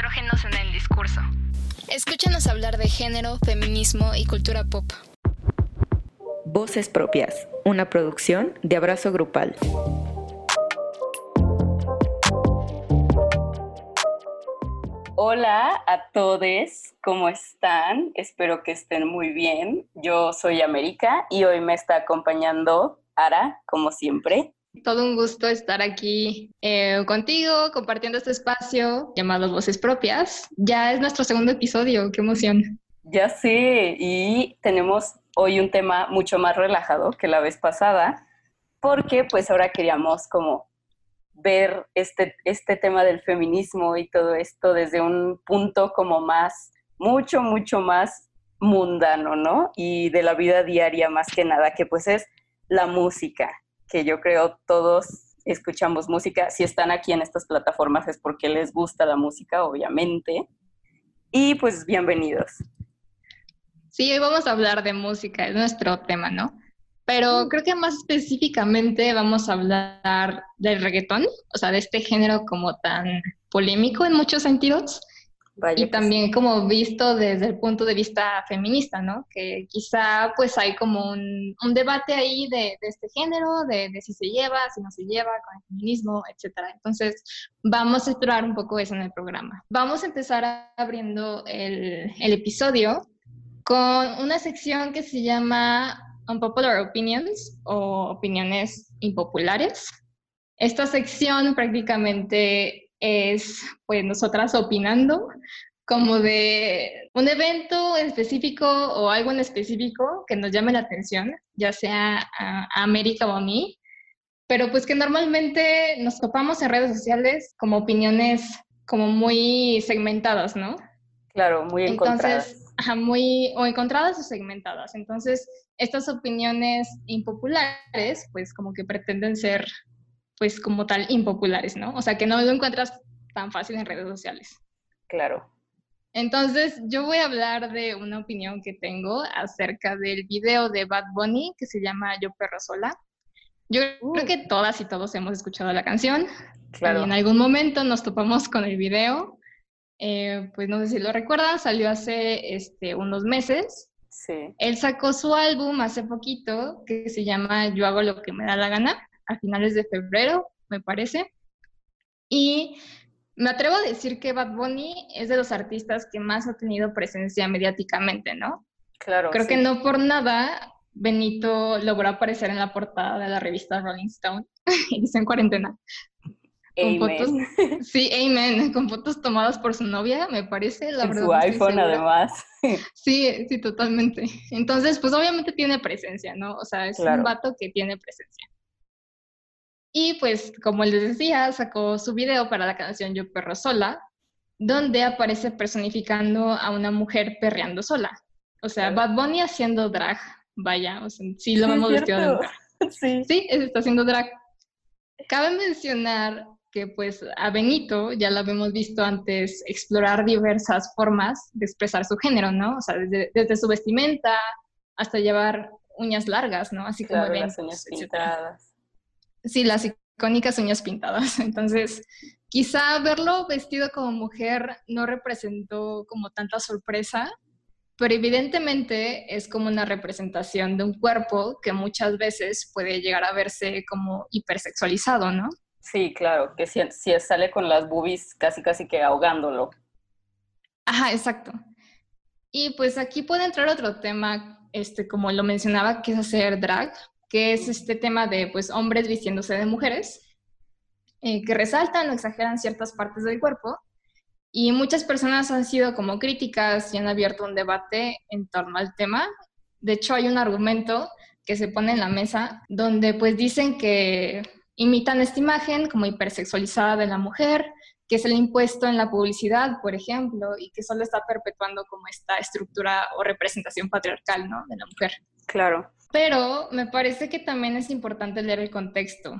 estrógenos en el discurso. Escúchanos hablar de género, feminismo y cultura pop. Voces propias, una producción de Abrazo Grupal. Hola a todos, ¿cómo están? Espero que estén muy bien. Yo soy América y hoy me está acompañando Ara, como siempre. Todo un gusto estar aquí eh, contigo, compartiendo este espacio llamado Voces Propias. Ya es nuestro segundo episodio, qué emoción. Ya sé, y tenemos hoy un tema mucho más relajado que la vez pasada, porque pues ahora queríamos como ver este, este tema del feminismo y todo esto desde un punto como más, mucho, mucho más mundano, ¿no? Y de la vida diaria más que nada, que pues es la música que yo creo todos escuchamos música. Si están aquí en estas plataformas es porque les gusta la música, obviamente. Y pues bienvenidos. Sí, hoy vamos a hablar de música, es nuestro tema, ¿no? Pero creo que más específicamente vamos a hablar del reggaetón, o sea, de este género como tan polémico en muchos sentidos y también como visto desde el punto de vista feminista, ¿no? Que quizá pues hay como un, un debate ahí de, de este género, de, de, si se lleva, si no se lleva con el feminismo, etcétera. Entonces vamos a explorar un poco eso en el programa. Vamos a empezar abriendo el, el episodio con una sección que se llama Unpopular Opinions o opiniones impopulares. Esta sección prácticamente es pues nosotras opinando como de un evento específico o algo en específico que nos llame la atención, ya sea a, América o a mí, pero pues que normalmente nos topamos en redes sociales como opiniones como muy segmentadas, ¿no? Claro, muy encontradas. Entonces, muy o encontradas o segmentadas. Entonces, estas opiniones impopulares, pues como que pretenden ser pues como tal impopulares, ¿no? O sea, que no lo encuentras tan fácil en redes sociales. Claro. Entonces, yo voy a hablar de una opinión que tengo acerca del video de Bad Bunny que se llama Yo Perro Sola. Yo creo que todas y todos hemos escuchado la canción. Claro. Y en algún momento nos topamos con el video. Eh, pues no sé si lo recuerdan, salió hace este, unos meses. Sí. Él sacó su álbum hace poquito que se llama Yo hago lo que me da la gana a finales de febrero, me parece. Y me atrevo a decir que Bad Bunny es de los artistas que más ha tenido presencia mediáticamente, ¿no? Claro. Creo que no por nada Benito logró aparecer en la portada de la revista Rolling Stone y dice en cuarentena. Con fotos, sí, amen, con fotos tomadas por su novia, me parece, la en verdad. Su iPhone, además. Sí, sí, totalmente. Entonces, pues obviamente tiene presencia, ¿no? O sea, es un vato que tiene presencia. Y pues, como les decía, sacó su video para la canción Yo Perro Sola, donde aparece personificando a una mujer perreando sola. O sea, Bad Bunny haciendo drag, vaya, o sea, sí lo hemos vestido de drag. Sí. sí, está haciendo drag. Cabe mencionar que pues a Benito ya lo habíamos visto antes explorar diversas formas de expresar su género, ¿no? O sea, desde, su vestimenta hasta llevar uñas largas, ¿no? Así como las uñas pintadas. Sí, las icónicas uñas pintadas. Entonces, quizá verlo vestido como mujer no representó como tanta sorpresa, pero evidentemente es como una representación de un cuerpo que muchas veces puede llegar a verse como hipersexualizado, ¿no? Sí, claro, que si, si sale con las boobies casi casi que ahogándolo. Ajá, exacto. Y pues aquí puede entrar otro tema, este, como lo mencionaba, que es hacer drag, que es este tema de pues hombres vistiéndose de mujeres, eh, que resaltan o exageran ciertas partes del cuerpo. Y muchas personas han sido como críticas y han abierto un debate en torno al tema. De hecho, hay un argumento que se pone en la mesa donde pues dicen que imitan esta imagen como hipersexualizada de la mujer, que es el impuesto en la publicidad, por ejemplo, y que solo está perpetuando como esta estructura o representación patriarcal, ¿no? De la mujer. Claro. Pero me parece que también es importante leer el contexto.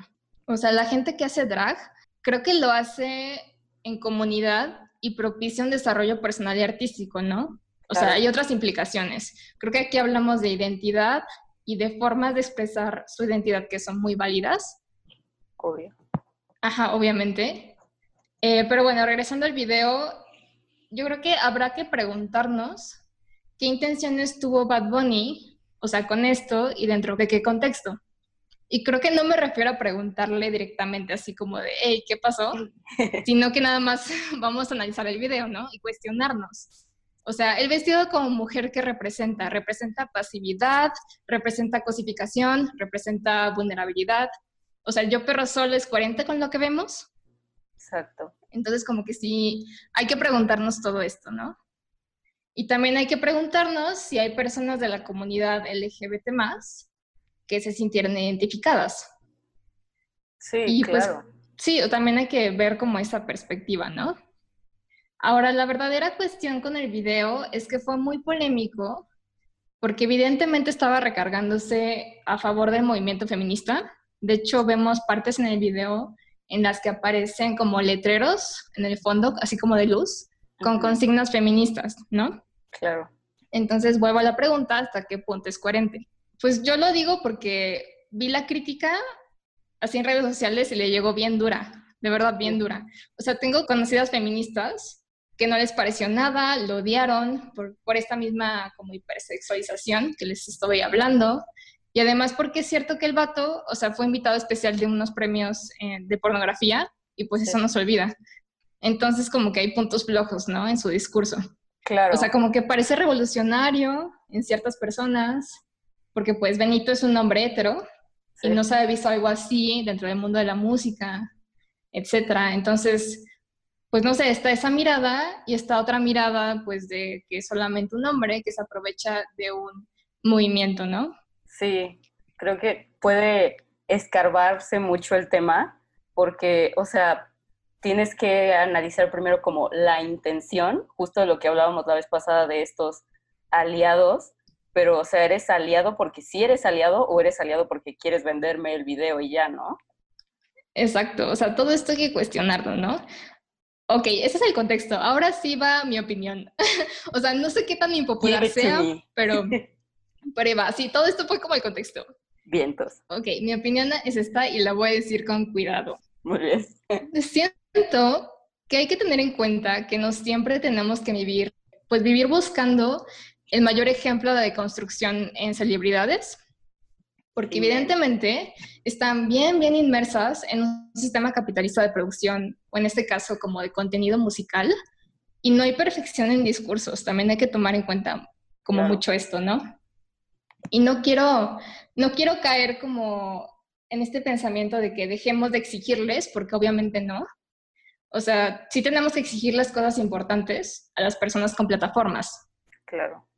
O sea, la gente que hace drag, creo que lo hace en comunidad y propicia un desarrollo personal y artístico, ¿no? O sea, hay otras implicaciones. Creo que aquí hablamos de identidad y de formas de expresar su identidad que son muy válidas. Obvio. Ajá, obviamente. Eh, pero bueno, regresando al video, yo creo que habrá que preguntarnos qué intenciones tuvo Bad Bunny, o sea, con esto y dentro de qué contexto. Y creo que no me refiero a preguntarle directamente así como de, hey, ¿qué pasó? Sino que nada más vamos a analizar el video, ¿no? Y cuestionarnos. O sea, el vestido como mujer que representa, representa pasividad, representa cosificación, representa vulnerabilidad. O sea, yo perro solo es coherente con lo que vemos. Exacto. Entonces, como que sí, hay que preguntarnos todo esto, ¿no? Y también hay que preguntarnos si hay personas de la comunidad LGBT más que se sintieron identificadas. Sí, pues, claro. sí, también hay que ver como esa perspectiva, ¿no? Ahora, la verdadera cuestión con el video es que fue muy polémico porque evidentemente estaba recargándose a favor del movimiento feminista. De hecho, vemos partes en el video en las que aparecen como letreros en el fondo, así como de luz, con consignas feministas, ¿no? Claro. Entonces vuelvo a la pregunta, ¿hasta qué punto es coherente? Pues yo lo digo porque vi la crítica así en redes sociales y le llegó bien dura, de verdad bien dura. O sea, tengo conocidas feministas que no les pareció nada, lo odiaron por, por esta misma como hipersexualización que les estoy hablando. Y además porque es cierto que el vato, o sea, fue invitado especial de unos premios eh, de pornografía y pues eso no se olvida. Entonces como que hay puntos flojos, ¿no? En su discurso. Claro. O sea, como que parece revolucionario en ciertas personas, porque pues Benito es un hombre hetero y no se ha visto algo así dentro del mundo de la música, etcétera. Entonces, pues no sé, está esa mirada y está otra mirada pues de que es solamente un hombre que se aprovecha de un movimiento, ¿no? Sí, creo que puede escarbarse mucho el tema porque, o sea, tienes que analizar primero como la intención, justo de lo que hablábamos la vez pasada de estos aliados, pero, o sea, ¿eres aliado porque sí eres aliado o eres aliado porque quieres venderme el video y ya, no? Exacto, o sea, todo esto hay que cuestionarlo, ¿no? Ok, ese es el contexto. Ahora sí va mi opinión. o sea, no sé qué tan impopular sea, pero, pero va. Sí, todo esto fue como el contexto. Vientos. Ok, mi opinión es esta y la voy a decir con cuidado. Muy bien. Siento que hay que tener en cuenta que no siempre tenemos que vivir, pues vivir buscando el mayor ejemplo de construcción en celebridades, porque evidentemente están bien, bien inmersas en un sistema capitalista de producción, o en este caso como de contenido musical, y no hay perfección en discursos, también hay que tomar en cuenta como mucho esto, ¿no? Y no quiero, no quiero caer como en este pensamiento de que dejemos de exigirles, porque obviamente no. O sea, sí tenemos que exigir las cosas importantes a las personas con plataformas. Claro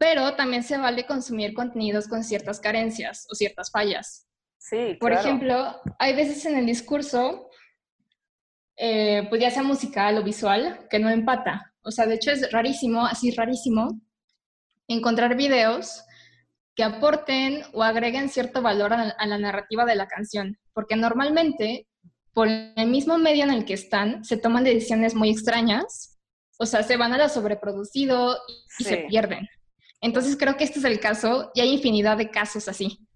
pero también se vale consumir contenidos con ciertas carencias o ciertas fallas. Sí, Por ejemplo, hay veces en el discurso, eh, pues ya sea musical o visual, que no empata. O sea, de hecho es rarísimo, así rarísimo, encontrar videos que aporten o agreguen cierto valor a, a la narrativa de la canción, porque normalmente por el mismo medio en el que están, se toman decisiones muy extrañas, o sea, se van a lo sobreproducido y, se pierden. Entonces creo que este es el caso y hay infinidad de casos así.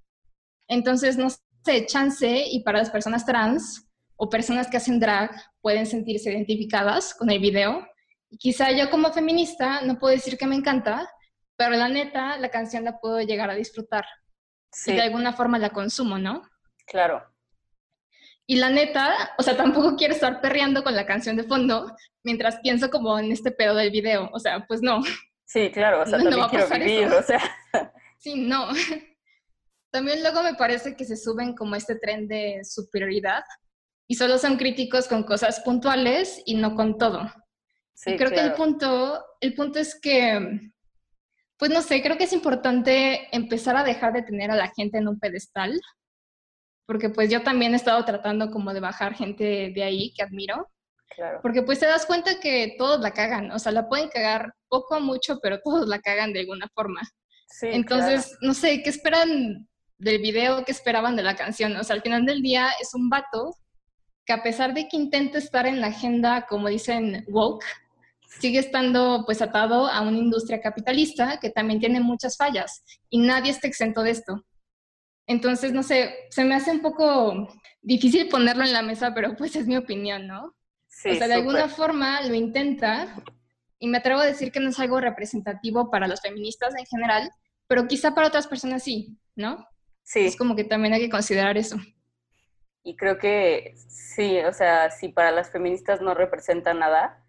Entonces, no sé, chance y para las personas trans o personas que hacen drag pueden sentirse identificadas con el video. Y quizá yo como feminista no puedo decir que me encanta, pero la neta, la canción la puedo llegar a disfrutar. Sí. Y de alguna forma la consumo, ¿no? Claro. Y la neta, o sea, tampoco quiero estar perreando con la canción de fondo mientras pienso como en este pedo del video. O sea, pues no. Sí, claro, o sea, no, también quiero vivir, o sea. Sí, no. También luego me parece que se suben como este tren de superioridad y solo son críticos con cosas puntuales y no con todo. Sí, creo que el punto, el punto es que, pues no sé, creo que es importante empezar a dejar de tener a la gente en un pedestal, porque pues yo también he estado tratando como de bajar gente de ahí que admiro porque pues te das cuenta que todos la cagan, o sea, la pueden cagar poco o mucho, pero todos la cagan de alguna forma. Sí, Entonces, no sé, ¿qué esperan del video? ¿Qué esperaban de la canción? O sea, al final del día es un vato que a pesar de que intenta estar en la agenda, como dicen, woke, sigue estando pues atado a una industria capitalista que también tiene muchas fallas y nadie está exento de esto. Entonces, no sé, se me hace un poco difícil ponerlo en la mesa, pero pues es mi opinión, ¿no? o sea, de alguna forma lo intenta, y me atrevo a decir que no es algo representativo para los feministas en general, pero quizá para otras personas sí, ¿no? Sí. Es como que también hay que considerar eso. Y creo que sí, o sea, si para las feministas no representa nada,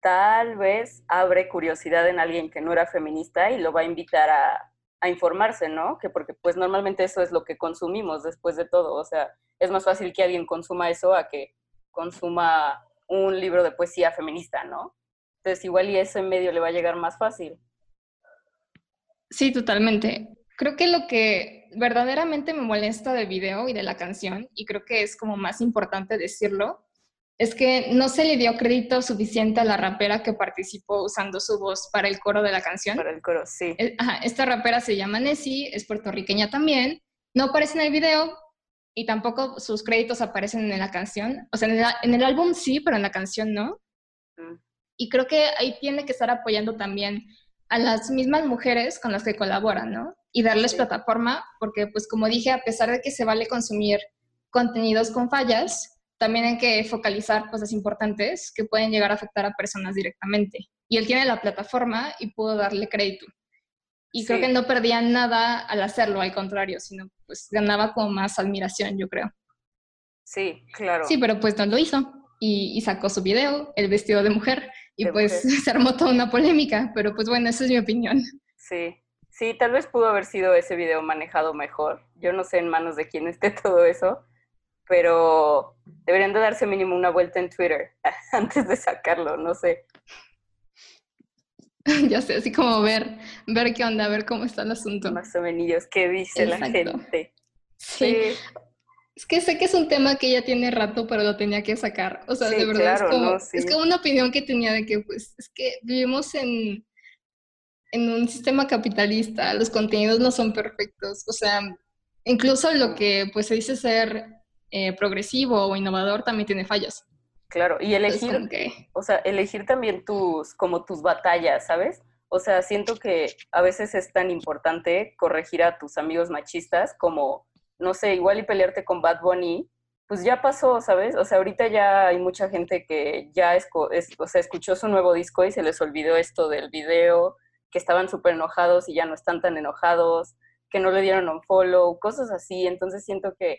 tal vez abre curiosidad en alguien que no era feminista y lo va a invitar a, a informarse, ¿no? Que porque pues normalmente eso es lo que consumimos después de todo, o sea, es más fácil que alguien consuma eso a que consuma un libro de poesía feminista, ¿no? Entonces igual y eso en medio le va a llegar más fácil. Sí, totalmente. Creo que lo que verdaderamente me molesta del video y de la canción, y creo que es como más importante decirlo, es que no se le dio crédito suficiente a la rapera que participó usando su voz para el coro de la canción. Para el coro, sí. Ajá, esta rapera se llama Nessie, es puertorriqueña también, no aparece en el video y tampoco sus créditos aparecen en la canción. O sea, en el, en el álbum sí, pero en la canción no. Mm. Y creo que ahí tiene que estar apoyando también a las mismas mujeres con las que colaboran, ¿no? Y darles Sí. plataforma, porque pues como dije, a pesar de que se vale consumir contenidos con fallas, también hay que focalizar cosas importantes que pueden llegar a afectar a personas directamente. Y él tiene la plataforma y pudo darle crédito. Y creo Sí. que no perdía nada al hacerlo, al contrario, sino pues ganaba como más admiración, yo creo. Sí, claro. Sí, pero pues no lo hizo. Y, y sacó su video, el vestido de mujer, y De pues mujer. se armó toda una polémica, pero pues bueno, esa es mi opinión. Sí, sí, tal vez pudo haber sido ese video manejado mejor. Yo no sé en manos de quién esté todo eso, pero deberían de darse mínimo una vuelta en Twitter antes de sacarlo, no sé. ya sé, así como ver, ver qué onda, ver cómo está el asunto. Más o menos, ¿qué dice la gente? Sí. Es que sé que es un tema que ya tiene rato, pero lo tenía que sacar. O sea, Sí, de verdad claro, es como, no, sí. es como una opinión que tenía de que, pues, es que vivimos en, en un sistema capitalista, los contenidos no son perfectos. O sea, incluso lo que pues se dice ser eh, progresivo o innovador también tiene fallas. Claro, y elegir, que, o sea, elegir también tus, como tus batallas, ¿sabes? O sea, siento que a veces es tan importante corregir a tus amigos machistas como, no sé, igual y pelearte con Bad Bunny, pues ya pasó, ¿sabes? O sea, ahorita ya hay mucha gente que ya esco- es- o sea, escuchó su nuevo disco y se les olvidó esto del video, que estaban súper enojados y ya no están tan enojados, que no le dieron un follow, cosas así. Entonces siento que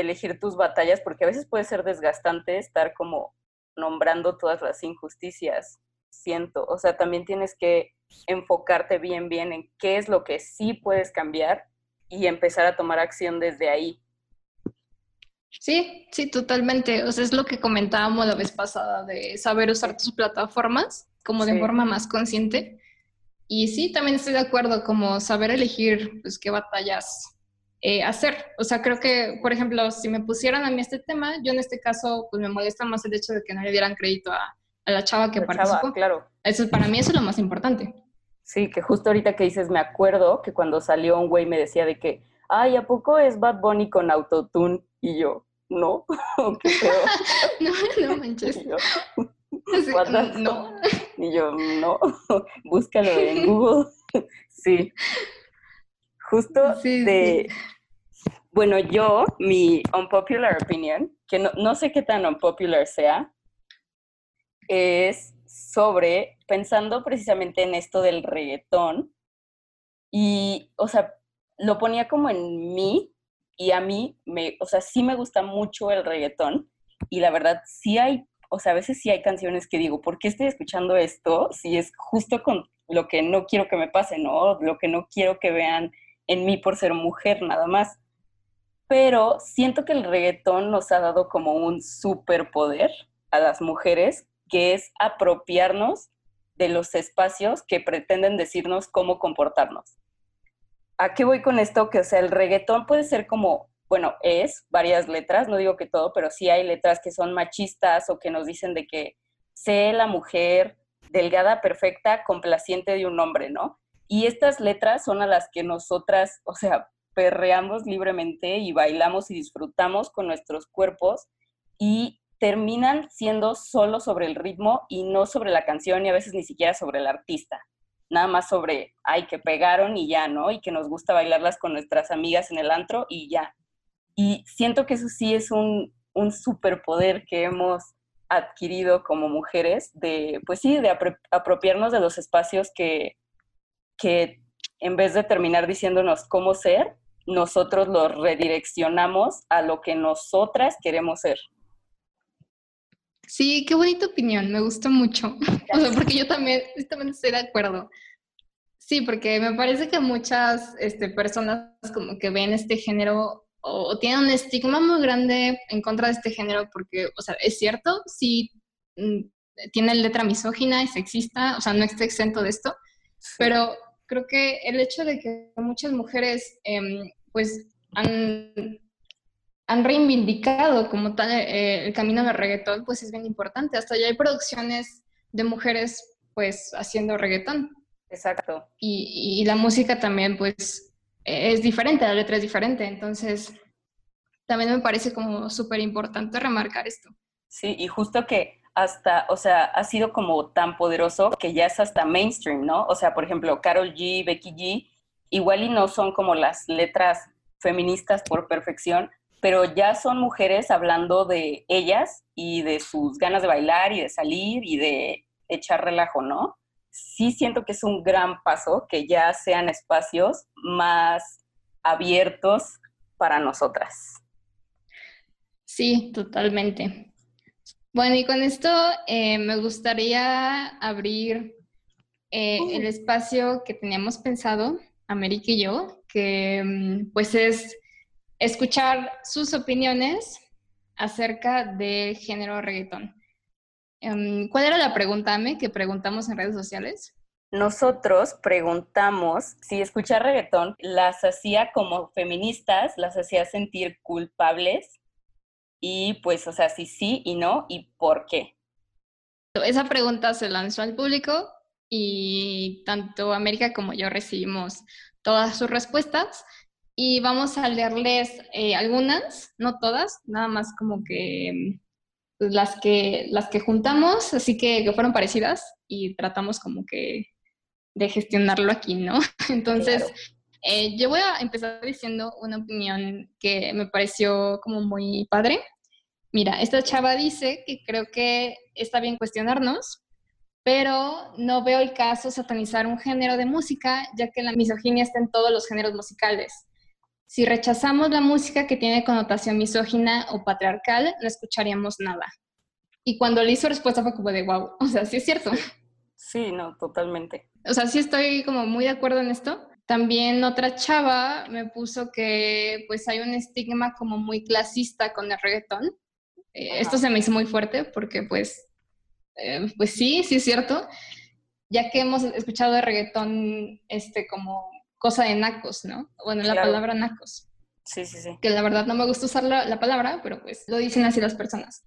elegir tus batallas, porque a veces puede ser desgastante estar como nombrando todas las injusticias, siento. O sea, también tienes que enfocarte bien, bien en qué es lo que sí puedes cambiar y empezar a tomar acción desde ahí. sí, sí, totalmente. O sea, es lo que comentábamos la vez pasada de saber usar tus plataformas como de forma más consciente. Y sí, también estoy de acuerdo, como saber elegir pues, qué batallas eh, hacer. O sea, creo que, por ejemplo, si me pusieran a mí este tema, yo en este caso, pues me molesta más el hecho de que no le dieran crédito a, a la chava que La participó. chava, claro. Eso, para mí eso es lo más importante. Sí, que justo ahorita que dices, me acuerdo que cuando salió un güey me decía de que, ay, ¿a poco es Bad Bunny con autotune? Y yo, no, qué feo. No, no manches. Y yo, the no. Y yo, no, búscalo en Google. Sí. Justo Sí, de... Bueno, yo, mi unpopular opinion, que no, no sé qué tan unpopular sea, es sobre, pensando precisamente en esto del reggaetón, y, o sea, lo ponía como en mí, y a mí, me, o sea, sí me gusta mucho el reggaetón, y la verdad, sí hay o sea, a veces sí hay canciones que digo, ¿por qué estoy escuchando esto? Si es justo con lo que no quiero que me pase, ¿no? Lo que no quiero que vean en mí por ser mujer, nada más. Pero siento que el reggaetón nos ha dado como un superpoder a las mujeres, que es apropiarnos de los espacios que pretenden decirnos cómo comportarnos. ¿A qué voy con esto? Que, o sea, el reggaetón puede ser como bueno, es varias letras, no digo que todo, pero sí hay letras que son machistas o que nos dicen de que sé la mujer delgada, perfecta, complaciente de un hombre, ¿no? Y estas letras son a las que nosotras, o sea, perreamos libremente y bailamos y disfrutamos con nuestros cuerpos y terminan siendo solo sobre el ritmo y no sobre la canción y a veces ni siquiera sobre el artista. Nada más sobre, ay, que pegaron y ya, ¿no? Y que nos gusta bailarlas con nuestras amigas en el antro y ya. Y siento que eso sí es un, un superpoder que hemos adquirido como mujeres de, pues sí, de apropiarnos de los espacios que, que en vez de terminar diciéndonos cómo ser, nosotros los redireccionamos a lo que nosotras queremos ser. Sí, qué bonita opinión, me gustó mucho. porque yo también, también estoy de acuerdo. Sí, porque me parece que muchas este, personas como que ven este género o, tienen un estigma muy grande en contra de este género porque, o sea, es cierto, sí mm, tiene letra misógina y sexista, o sea, no está exento de esto, pero creo que el hecho de que muchas mujeres em, pues han, han, reivindicado como tal eh, el camino del reggaetón, pues es bien importante. Hasta ya hay producciones de mujeres pues haciendo reggaetón. Exacto. Y, y la música también pues es diferente, la letra es diferente, entonces también me parece como súper importante remarcar esto. Sí, y justo que hasta, o sea, ha sido como tan poderoso que ya es hasta mainstream, ¿no? O sea, por ejemplo, Carol G, Becky G, igual y no son como las letras feministas por perfección, pero ya son mujeres hablando de ellas y de sus ganas de bailar y de salir y de echar relajo, ¿no? Sí siento que es un gran paso que ya sean espacios más abiertos para nosotras. Sí, totalmente. Bueno, y con esto eh, me gustaría abrir eh, el espacio que teníamos pensado, América y yo, que mm, pues es escuchar sus opiniones acerca del género reggaetón. Em, ¿Cuál era la pregunta, Ame, que preguntamos en redes sociales? Nosotros preguntamos si escuchar reggaetón las hacía como feministas, las hacía sentir culpables y pues, o sea, si sí y no y por qué. Esa pregunta se lanzó al público y tanto América como yo recibimos todas sus respuestas y vamos a leerles eh, algunas, no todas, nada más como que pues, las que las que juntamos, así que que fueron parecidas y tratamos como que de gestionarlo aquí, ¿no? Entonces, eh, yo voy a empezar diciendo una opinión que me pareció como muy padre. Mira, esta chava dice que creo que está bien cuestionarnos, pero no veo el caso satanizar un género de música, ya que la misoginia está en todos los géneros musicales. Si rechazamos la música que tiene connotación misógina o patriarcal, no escucharíamos nada. Y cuando le hizo respuesta fue como de wow, o sea, sí es cierto. Sí, no, totalmente. O sea, sí estoy como muy de acuerdo en esto. También otra chava me puso que pues hay un estigma como muy clasista con el reggaetón. Eh, esto se me hizo muy fuerte porque pues, eh, pues sí, sí es cierto, ya que hemos escuchado de reggaetón este como cosa de nacos, ¿no? Bueno, la palabra nacos. Sí, sí, sí. Que la verdad no me gusta usar la, palabra, pero pues lo dicen así las personas.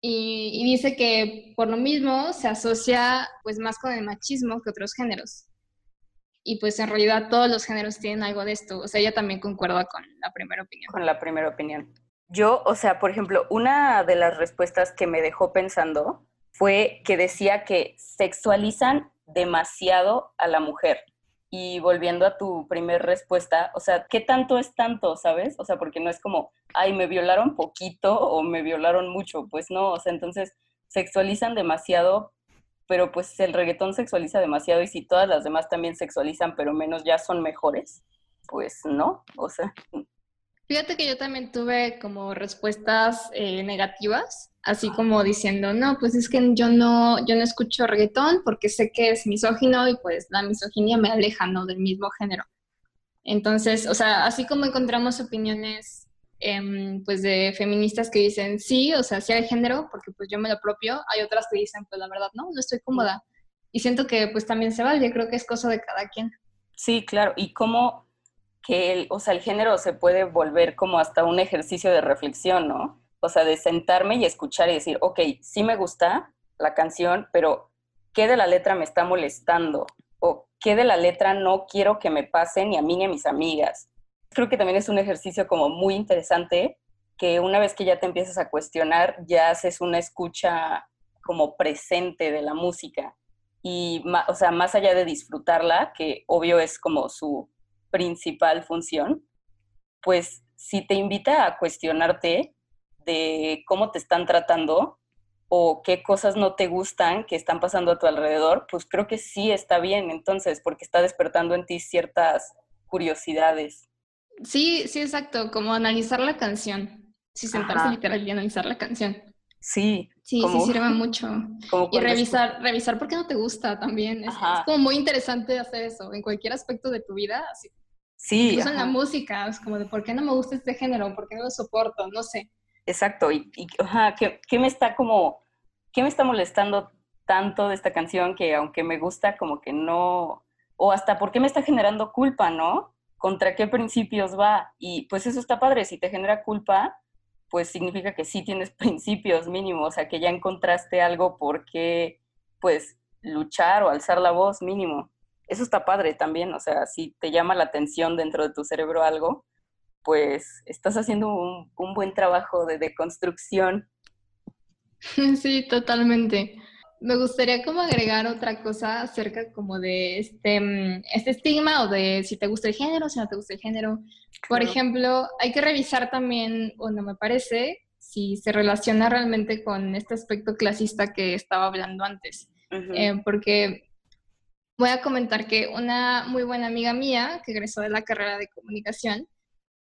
Y, y, dice que por lo mismo se asocia pues más con el machismo que otros géneros y pues en realidad todos los géneros tienen algo de esto. O sea, ella también concuerda con la primera opinión. Con la primera opinión. Yo, o sea, por ejemplo, una de las respuestas que me dejó pensando fue que decía que sexualizan demasiado a la mujer. Y volviendo a tu primera respuesta, o sea, ¿qué tanto es tanto, sabes? O sea, porque no es como, ay, me violaron poquito o me violaron mucho. Pues no, o sea, entonces sexualizan demasiado pero pues el reggaetón sexualiza demasiado y si todas las demás también sexualizan, pero menos ya son mejores, pues no, o sea. Fíjate que yo también tuve como respuestas eh, negativas, así como diciendo, no, pues es que yo no, yo no escucho reggaetón porque sé que es misógino y pues la misoginia me aleja, ¿no? Del mismo género. Entonces, o sea, así como encontramos opiniones Em, pues de feministas que dicen sí, o sea, sí hay género, porque pues yo me lo propio, hay otras que dicen pues la verdad no, no estoy cómoda. Y siento que pues también se vale, creo que es cosa de cada quien. Sí, claro, y cómo que el, o sea, el género se puede volver como hasta un ejercicio de reflexión, ¿no? O sea, de sentarme y escuchar y decir, ok, sí me gusta la canción, pero ¿qué de la letra me está molestando? ¿O qué de la letra no quiero que me pase ni a mí ni a mis amigas? Creo que también es un ejercicio como muy interesante que una vez que ya te empiezas a cuestionar, ya haces una escucha como presente de la música. Y, o sea, más allá de disfrutarla, que obvio es como su principal función, pues si te invita a cuestionarte de cómo te están tratando, o qué cosas no te gustan que están pasando a tu alrededor, pues creo que sí está bien entonces, porque está despertando en ti ciertas curiosidades. Sí, sí, exacto, como analizar la canción. Sí, sentarse literal y analizar la canción. Sí. Sí, sí sirve mucho. Y revisar, revisar por qué no te gusta también. Es, como muy interesante hacer eso en cualquier aspecto de tu vida. Así. Sí. Incluso en la música, es como de por qué no me gusta este género, por qué no lo soporto, no sé. Exacto. Y, ajá, ¿qué, ¿qué, me está como, qué me está molestando tanto de esta canción que aunque me gusta, como que no, o hasta por qué me está generando culpa, ¿no? ¿Contra qué principios va? Y pues eso está padre, si te genera culpa, pues significa que sí tienes principios mínimos, o sea, que ya encontraste algo por qué, pues, luchar o alzar la voz mínimo. Eso está padre también, o sea, si te llama la atención dentro de tu cerebro algo, pues estás haciendo un, un buen trabajo de deconstrucción. Sí, totalmente. Me gustaría como agregar otra cosa acerca como de este, mm, este estigma o de si te gusta el género, si no te gusta el género. Por ejemplo, hay que revisar también, o no me parece, si se relaciona realmente con este aspecto clasista que estaba hablando antes. Eh, porque voy a comentar que una muy buena amiga mía, que egresó de la carrera de comunicación,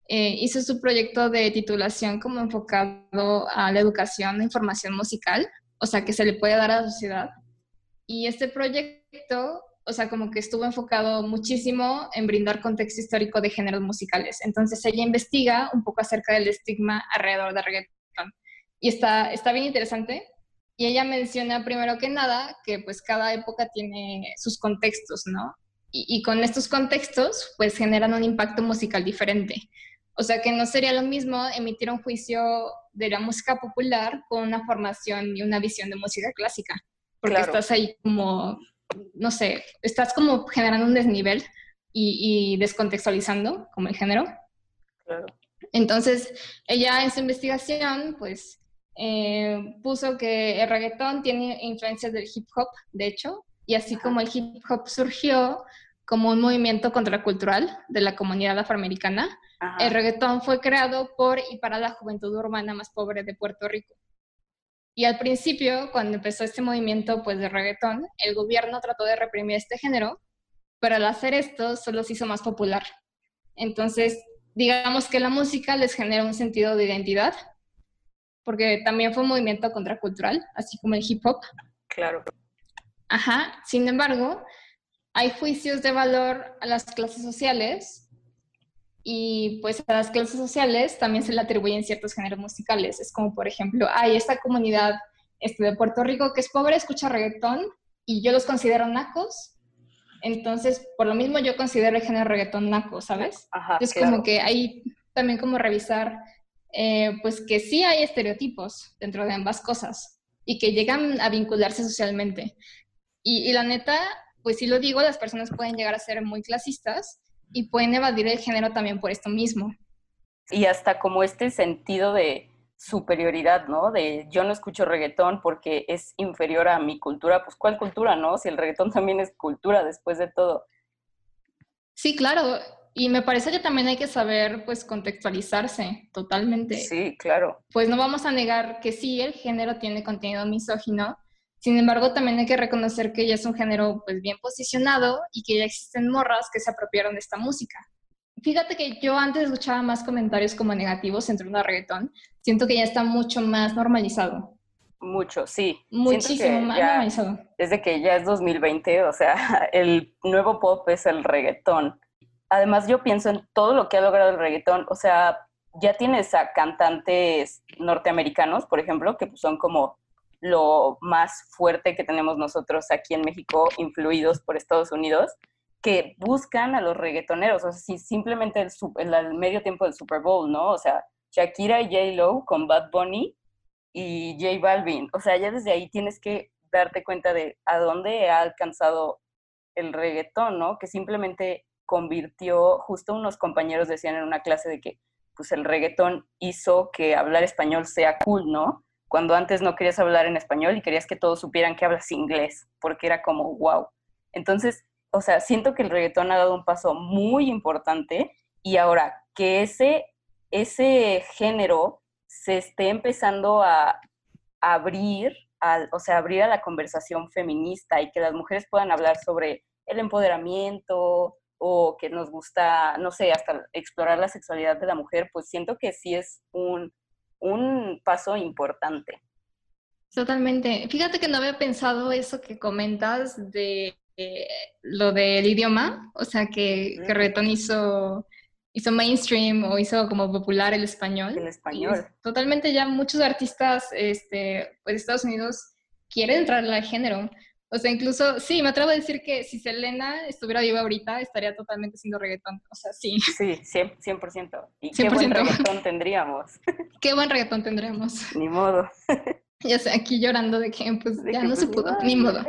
eh, hizo su proyecto de titulación como enfocado a la educación e información musical o sea, que se le puede dar a la sociedad. Y este proyecto, o sea, como que estuvo enfocado muchísimo en brindar contexto histórico de géneros musicales. Entonces ella investiga un poco acerca del estigma alrededor del reggaetón. Y está, está bien interesante. Y ella menciona primero que nada que pues cada época tiene sus contextos, ¿no? Y, y con estos contextos pues generan un impacto musical diferente. O sea que no sería lo mismo emitir un juicio de la música popular con una formación y una visión de música clásica, porque estás ahí como, no sé, estás como generando un desnivel y, descontextualizando como el género. Claro. Entonces, ella en su investigación, pues, eh, puso que el reggaetón tiene influencias del hip hop, de hecho, y así como el hip hop surgió como un movimiento contracultural de la comunidad afroamericana, el reggaetón fue creado por y para la juventud urbana más pobre de Puerto Rico. Y al principio, cuando empezó este movimiento pues, de reggaetón, el gobierno trató de reprimir este género, pero al hacer esto solo se hizo más popular. Entonces, digamos que la música les genera un sentido de identidad, porque también fue un movimiento contracultural, así como el hip hop. Claro. Ajá, sin embargo, hay juicios de valor a las clases sociales y pues a las clases sociales también se le atribuyen ciertos géneros musicales. Es como, por ejemplo, hay esta comunidad este, de Puerto Rico que es pobre, escucha reggaetón y yo los considero nacos. Entonces, por lo mismo yo considero el género reggaetón naco, ¿sabes? es como que hay también como revisar, eh, pues que sí hay estereotipos dentro de ambas cosas y que llegan a vincularse socialmente. Y, y la neta, pues sí lo digo, las personas pueden llegar a ser muy clasistas y pueden evadir el género también por esto mismo. Y hasta como este sentido de superioridad, ¿no? De yo no escucho reggaetón porque es inferior a mi cultura, pues ¿cuál cultura, no? Si el reggaetón también es cultura después de todo. Sí, claro, y me parece que también hay que saber, pues, contextualizarse totalmente. Sí, claro. Pues no vamos a negar que sí, el género tiene contenido misógino, sin embargo, también hay que reconocer que ya es un género pues bien posicionado y que ya existen morras que se apropiaron de esta música. Fíjate que yo antes escuchaba más comentarios como negativos entre una reggaetón. Siento que ya está mucho más normalizado. Mucho, sí. Muchísimo más normalizado. Desde que ya es 2020, o sea, el nuevo pop es el reggaetón. Además, yo pienso en todo lo que ha logrado el reggaetón. O sea, ya tienes a cantantes norteamericanos, por ejemplo, que son como lo más fuerte que tenemos nosotros aquí en México, influidos por Estados Unidos, que buscan a los reggaetoneros, o sea, si simplemente el, medio tiempo del Super Bowl, ¿no? O sea, Shakira y J. Lo con Bad Bunny y J Balvin, o sea, ya desde ahí tienes que darte cuenta de a dónde ha alcanzado el reggaetón, ¿no? Que simplemente convirtió, justo unos compañeros decían en una clase de que pues el reggaetón hizo que hablar español sea cool, ¿no? Cuando antes no querías hablar en español y querías que todos supieran que hablas inglés, porque era como, wow. Entonces, o sea, siento que el reggaetón ha dado un paso muy importante y ahora que ese, ese género se esté empezando a abrir al, o sea, abrir a la conversación feminista y que las mujeres puedan hablar sobre el empoderamiento o que nos gusta, no sé, hasta explorar la sexualidad de la mujer, pues siento que sí es un, un paso importante. Totalmente. Fíjate que no había pensado eso que comentas de eh, lo del idioma, o sea, que, que hizo, hizo mainstream o hizo como popular el español. El español. totalmente ya muchos artistas este, pues, de Estados Unidos quieren entrar al género. O sea, incluso, sí, me atrevo a decir que si Selena estuviera viva ahorita, estaría totalmente haciendo reggaetón. O sea, sí. Sí, 100%. ¿Y qué buen reggaetón tendríamos? Qué buen reggaetón tendríamos. Ni modo. Ya sé, aquí llorando de que pues ya no se pues, pudo, ni modo.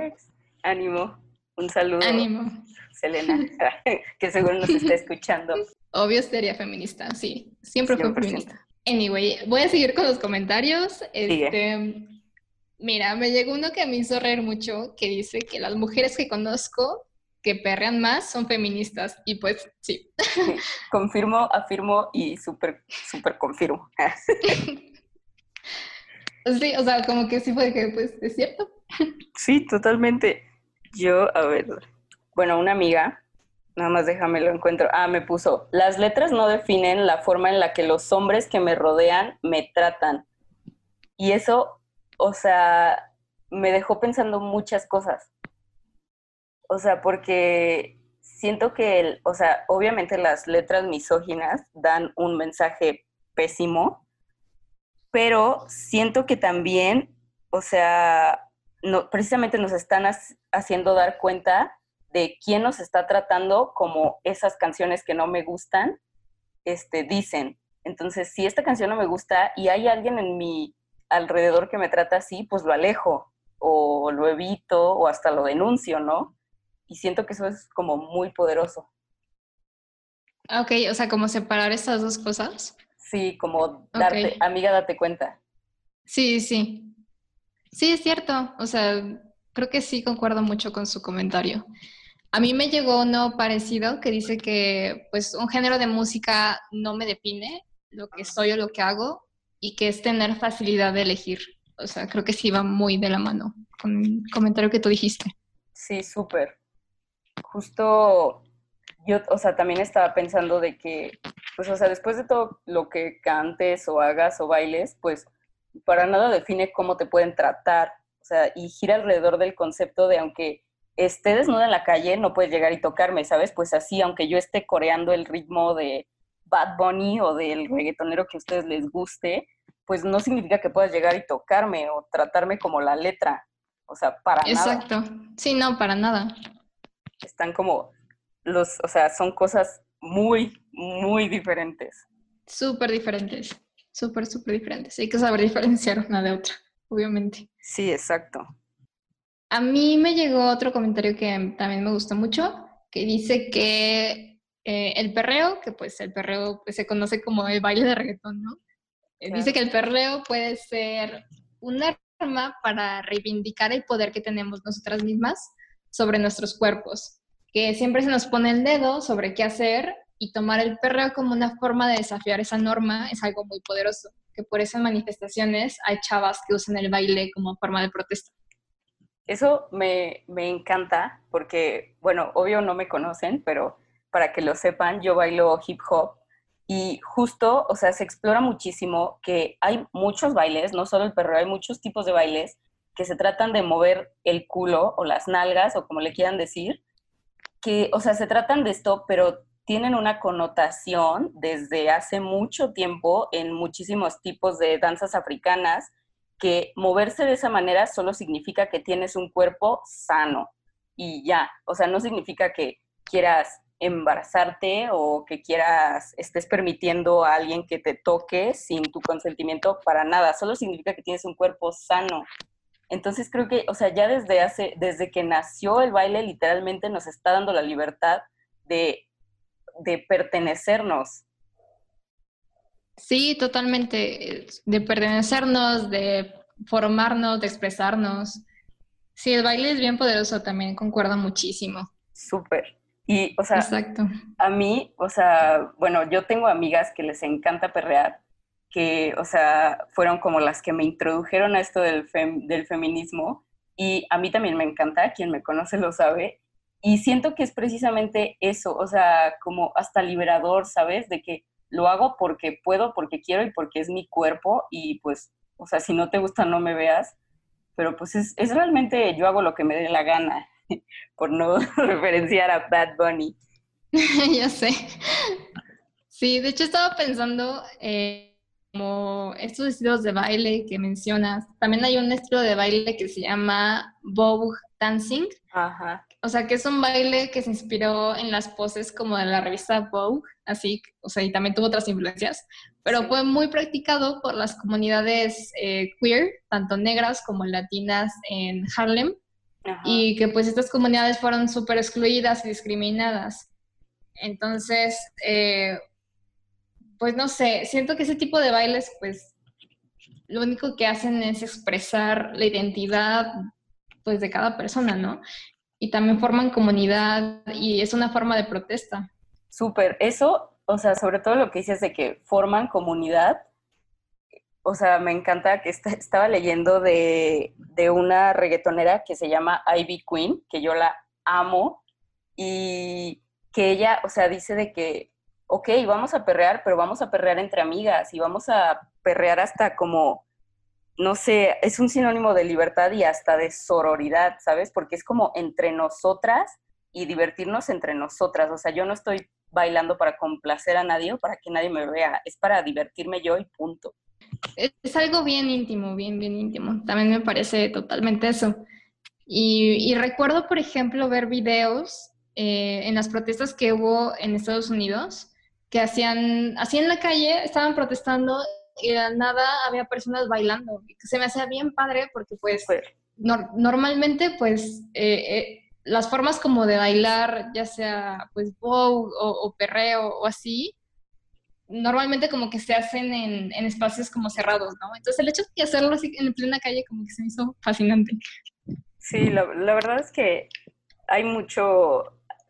Ánimo, un saludo. Ánimo. Selena, que seguro nos está escuchando. Obvio sería feminista, sí, siempre fue feminista. Anyway, voy a seguir con los comentarios. Este, mira, me llegó uno que me hizo reír mucho, que dice que las mujeres que conozco que perrean más son feministas. Y pues sí. Confirmo, afirmo y súper, súper confirmo. Sí, o sea, como que sí fue que, pues, es cierto. Sí, totalmente. Yo, a ver, bueno, una amiga, nada más déjame lo encuentro. Ah, me puso, las letras no definen la forma en la que los hombres que me rodean me tratan. Y eso, o sea, me dejó pensando muchas cosas. O sea, porque siento que, el, o sea, obviamente las letras misóginas dan un mensaje pésimo, pero siento que también, o sea, no, precisamente nos están haciendo dar cuenta de quién nos está tratando como esas canciones que no me gustan, este, dicen. Entonces, si esta canción no me gusta y hay alguien en mi alrededor que me trata así, pues lo alejo o lo evito o hasta lo denuncio, ¿no? Y siento que eso es como muy poderoso. Ok, o sea, como separar esas dos cosas. Sí, como darte, amiga, date cuenta. Sí, sí. Sí, es cierto. O sea, creo que sí concuerdo mucho con su comentario. A mí me llegó uno parecido que dice que pues un género de música no me define lo que soy o lo que hago y que es tener facilidad de elegir. O sea, creo que sí va muy de la mano con el comentario que tú dijiste. Sí, súper. Justo yo, o sea, también estaba pensando de que, pues, o sea, después de todo lo que cantes o hagas o bailes, pues, para nada define cómo te pueden tratar. O sea, y gira alrededor del concepto de aunque esté desnuda en la calle, no puedes llegar y tocarme, ¿sabes? Pues así, aunque yo esté coreando el ritmo de Bad Bunny o del reggaetonero que a ustedes les guste, pues no significa que puedas llegar y tocarme o tratarme como la letra. O sea, para nada. Exacto. Sí, no, para nada. Están como los, o sea, son cosas muy, muy diferentes. Súper diferentes, súper, súper diferentes. Hay que saber diferenciar una de otra, obviamente. Sí, exacto. A mí me llegó otro comentario que también me gustó mucho, que dice que eh, el perreo, que pues el perreo pues, se conoce como el baile de reggaetón, ¿no? Eh, dice que el perreo puede ser una arma para reivindicar el poder que tenemos nosotras mismas sobre nuestros cuerpos que siempre se nos pone el dedo sobre qué hacer y tomar el perreo como una forma de desafiar esa norma es algo muy poderoso, que por esas manifestaciones hay chavas que usan el baile como forma de protesta. Eso me, me encanta porque, bueno, obvio no me conocen, pero para que lo sepan, yo bailo hip hop y justo, o sea, se explora muchísimo que hay muchos bailes, no solo el perreo, hay muchos tipos de bailes que se tratan de mover el culo o las nalgas o como le quieran decir, que, o sea, se tratan de esto, pero tienen una connotación desde hace mucho tiempo en muchísimos tipos de danzas africanas, que moverse de esa manera solo significa que tienes un cuerpo sano y ya, o sea, no significa que quieras embarazarte o que quieras, estés permitiendo a alguien que te toque sin tu consentimiento para nada, solo significa que tienes un cuerpo sano entonces creo que, o sea, ya desde hace, desde que nació el baile, literalmente nos está dando la libertad de, de pertenecernos. Sí, totalmente. De pertenecernos, de formarnos, de expresarnos. Sí, el baile es bien poderoso también, concuerdo muchísimo. Súper. Y, o sea, Exacto. a mí, o sea, bueno, yo tengo amigas que les encanta perrear que, o sea, fueron como las que me introdujeron a esto del, del feminismo y a mí también me encanta, quien me conoce lo sabe, y siento que es precisamente eso, o sea, como hasta liberador, ¿sabes? De que lo hago porque puedo, porque quiero y porque es mi cuerpo y pues, o sea, si no te gusta no me veas, pero pues es, es realmente yo hago lo que me dé la gana, por no referenciar a Bad Bunny. ya sé. Sí, de hecho estaba pensando eh, como estos estilos de baile que mencionas. También hay un estilo de baile que se llama Vogue Dancing. Ajá. O sea, que es un baile que se inspiró en las poses como de la revista Vogue, así, o sea, y también tuvo otras influencias, pero fue muy practicado por las comunidades eh, queer, tanto negras como latinas en Harlem, y que pues estas comunidades fueron súper excluidas y discriminadas. Entonces, eh, pues no sé, siento que ese tipo de bailes, pues lo único que hacen es expresar la identidad pues de cada persona, ¿no? Y también forman comunidad y es una forma de protesta. Súper, eso, o sea, sobre todo lo que dices de que forman comunidad, o sea, me encanta que estaba leyendo de, de, una reggaetonera que se llama Ivy Queen, que yo la amo, y que ella, o sea, dice de que ok, vamos a perrear, pero vamos a perrear entre amigas y vamos a perrear hasta como, no sé, es un sinónimo de libertad y hasta de sororidad, ¿sabes? Porque es como entre nosotras y divertirnos entre nosotras. O sea, yo no estoy bailando para complacer a nadie o para que nadie me vea, es para divertirme yo y punto. Es algo bien íntimo, bien, bien íntimo. También me parece totalmente eso. Y, recuerdo, por ejemplo, ver videos eh, en las protestas que hubo en Estados Unidos que hacían, así en la calle, estaban protestando y de nada había personas bailando. Se me hacía bien padre porque pues normalmente pues eh, eh, las formas como de bailar, ya sea pues bow o, perreo o así, normalmente como que se hacen en, en, espacios como cerrados, ¿no? Entonces el hecho de hacerlo así en plena calle como que se me hizo fascinante. Sí, la, la verdad es que hay mucho,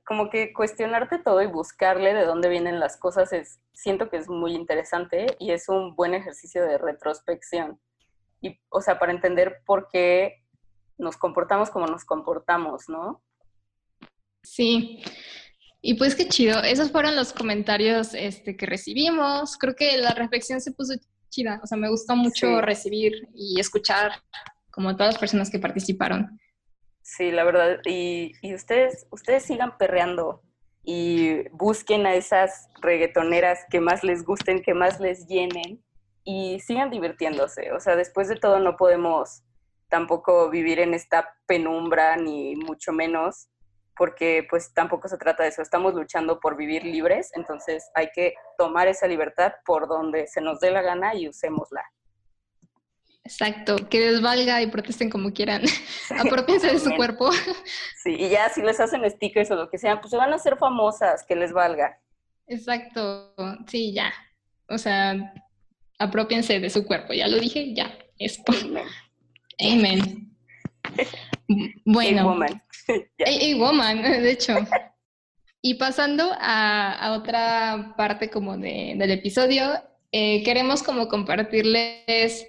como que cuestionarte todo y buscarle de dónde vienen las cosas es, siento que es muy interesante y es un buen ejercicio de retrospección. Y, o sea, para entender por qué nos comportamos como nos comportamos, ¿no? Sí. Y pues qué chido. Esos fueron los comentarios este, que recibimos. Creo que la reflexión se puso chida. O sea, me gustó mucho recibir y escuchar como todas las personas que participaron. Sí, la verdad. Y, ustedes, ustedes sigan perreando y busquen a esas reggaetoneras que más les gusten, que más les llenen y sigan divirtiéndose. O sea, después de todo no podemos tampoco vivir en esta penumbra ni mucho menos porque pues tampoco se trata de eso, estamos luchando por vivir libres, entonces hay que tomar esa libertad por donde se nos dé la gana y usémosla. Exacto, que les valga y protesten como quieran. Apropiense de su cuerpo. Sí, y ya si les hacen stickers o lo que sea, pues se van a hacer famosas, que les valga. Exacto, sí, ya. O sea, apropiense de su cuerpo, ya lo dije, ya. Es Amen. Bueno. woman. woman, de hecho. Y pasando a, otra parte como del episodio, eh, queremos como compartirles